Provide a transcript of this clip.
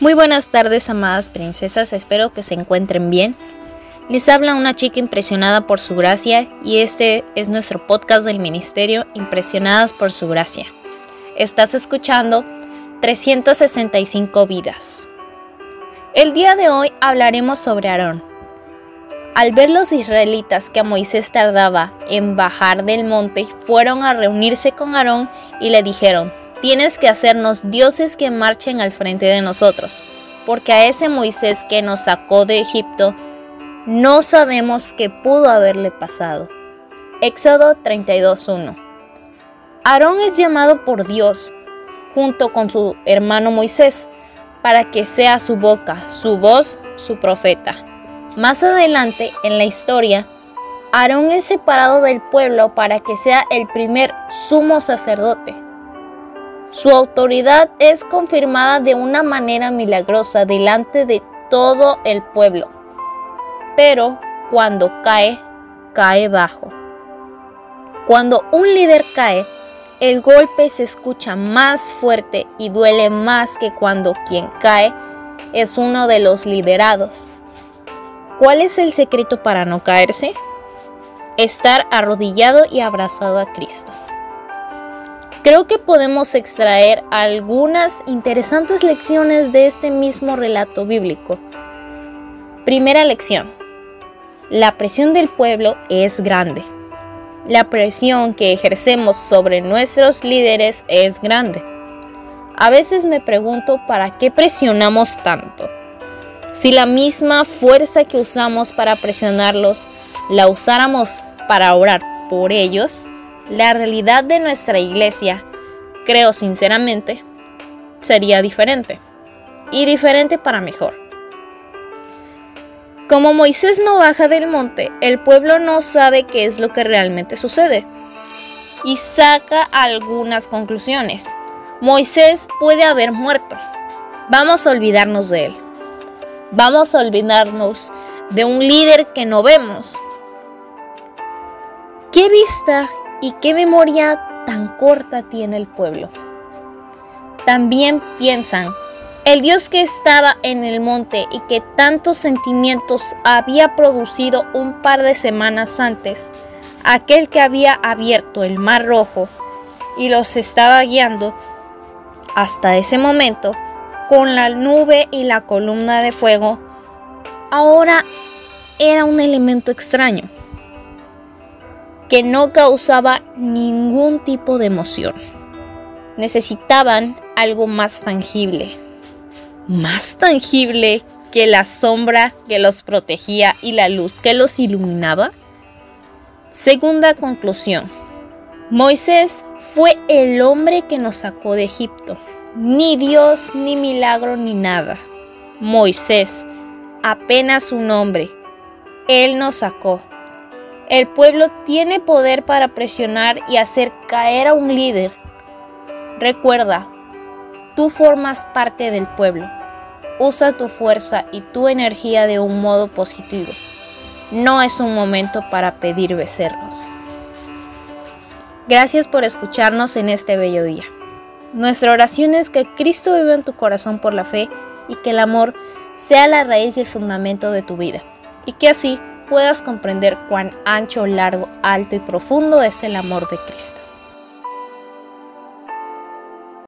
Muy buenas tardes, amadas princesas, espero que se encuentren bien. Les habla una chica impresionada por su gracia y este es nuestro podcast del ministerio Impresionadas por su gracia. Estás escuchando 365 vidas. El día de hoy hablaremos sobre Aarón. Al ver los israelitas que a Moisés tardaba en bajar del monte, fueron a reunirse con Aarón y le dijeron, tienes que hacernos dioses que marchen al frente de nosotros, porque a ese Moisés que nos sacó de Egipto, no sabemos qué pudo haberle pasado. Éxodo 32.1 Aarón es llamado por Dios, junto con su hermano Moisés, para que sea su boca, su voz, su profeta. Más adelante en la historia, Aarón es separado del pueblo para que sea el primer sumo sacerdote. Su autoridad es confirmada de una manera milagrosa delante de todo el pueblo. Pero cuando cae, cae bajo. Cuando un líder cae, el golpe se escucha más fuerte y duele más que cuando quien cae es uno de los liderados. ¿Cuál es el secreto para no caerse? Estar arrodillado y abrazado a Cristo. Creo que podemos extraer algunas interesantes lecciones de este mismo relato bíblico. Primera lección. La presión del pueblo es grande. La presión que ejercemos sobre nuestros líderes es grande. A veces me pregunto para qué presionamos tanto. Si la misma fuerza que usamos para presionarlos la usáramos para orar por ellos, la realidad de nuestra iglesia, creo sinceramente, sería diferente. Y diferente para mejor. Como Moisés no baja del monte, el pueblo no sabe qué es lo que realmente sucede. Y saca algunas conclusiones. Moisés puede haber muerto. Vamos a olvidarnos de él. Vamos a olvidarnos de un líder que no vemos. ¿Qué vista y qué memoria tan corta tiene el pueblo. También piensan, el Dios que estaba en el monte y que tantos sentimientos había producido un par de semanas antes, aquel que había abierto el mar rojo y los estaba guiando hasta ese momento con la nube y la columna de fuego, ahora era un elemento extraño que no causaba ningún tipo de emoción. Necesitaban algo más tangible. Más tangible que la sombra que los protegía y la luz que los iluminaba. Segunda conclusión. Moisés fue el hombre que nos sacó de Egipto. Ni Dios, ni milagro, ni nada. Moisés, apenas un hombre. Él nos sacó. El pueblo tiene poder para presionar y hacer caer a un líder. Recuerda, tú formas parte del pueblo. Usa tu fuerza y tu energía de un modo positivo. No es un momento para pedir becerros. Gracias por escucharnos en este bello día. Nuestra oración es que Cristo viva en tu corazón por la fe y que el amor sea la raíz y el fundamento de tu vida. Y que así puedas comprender cuán ancho, largo, alto y profundo es el amor de Cristo.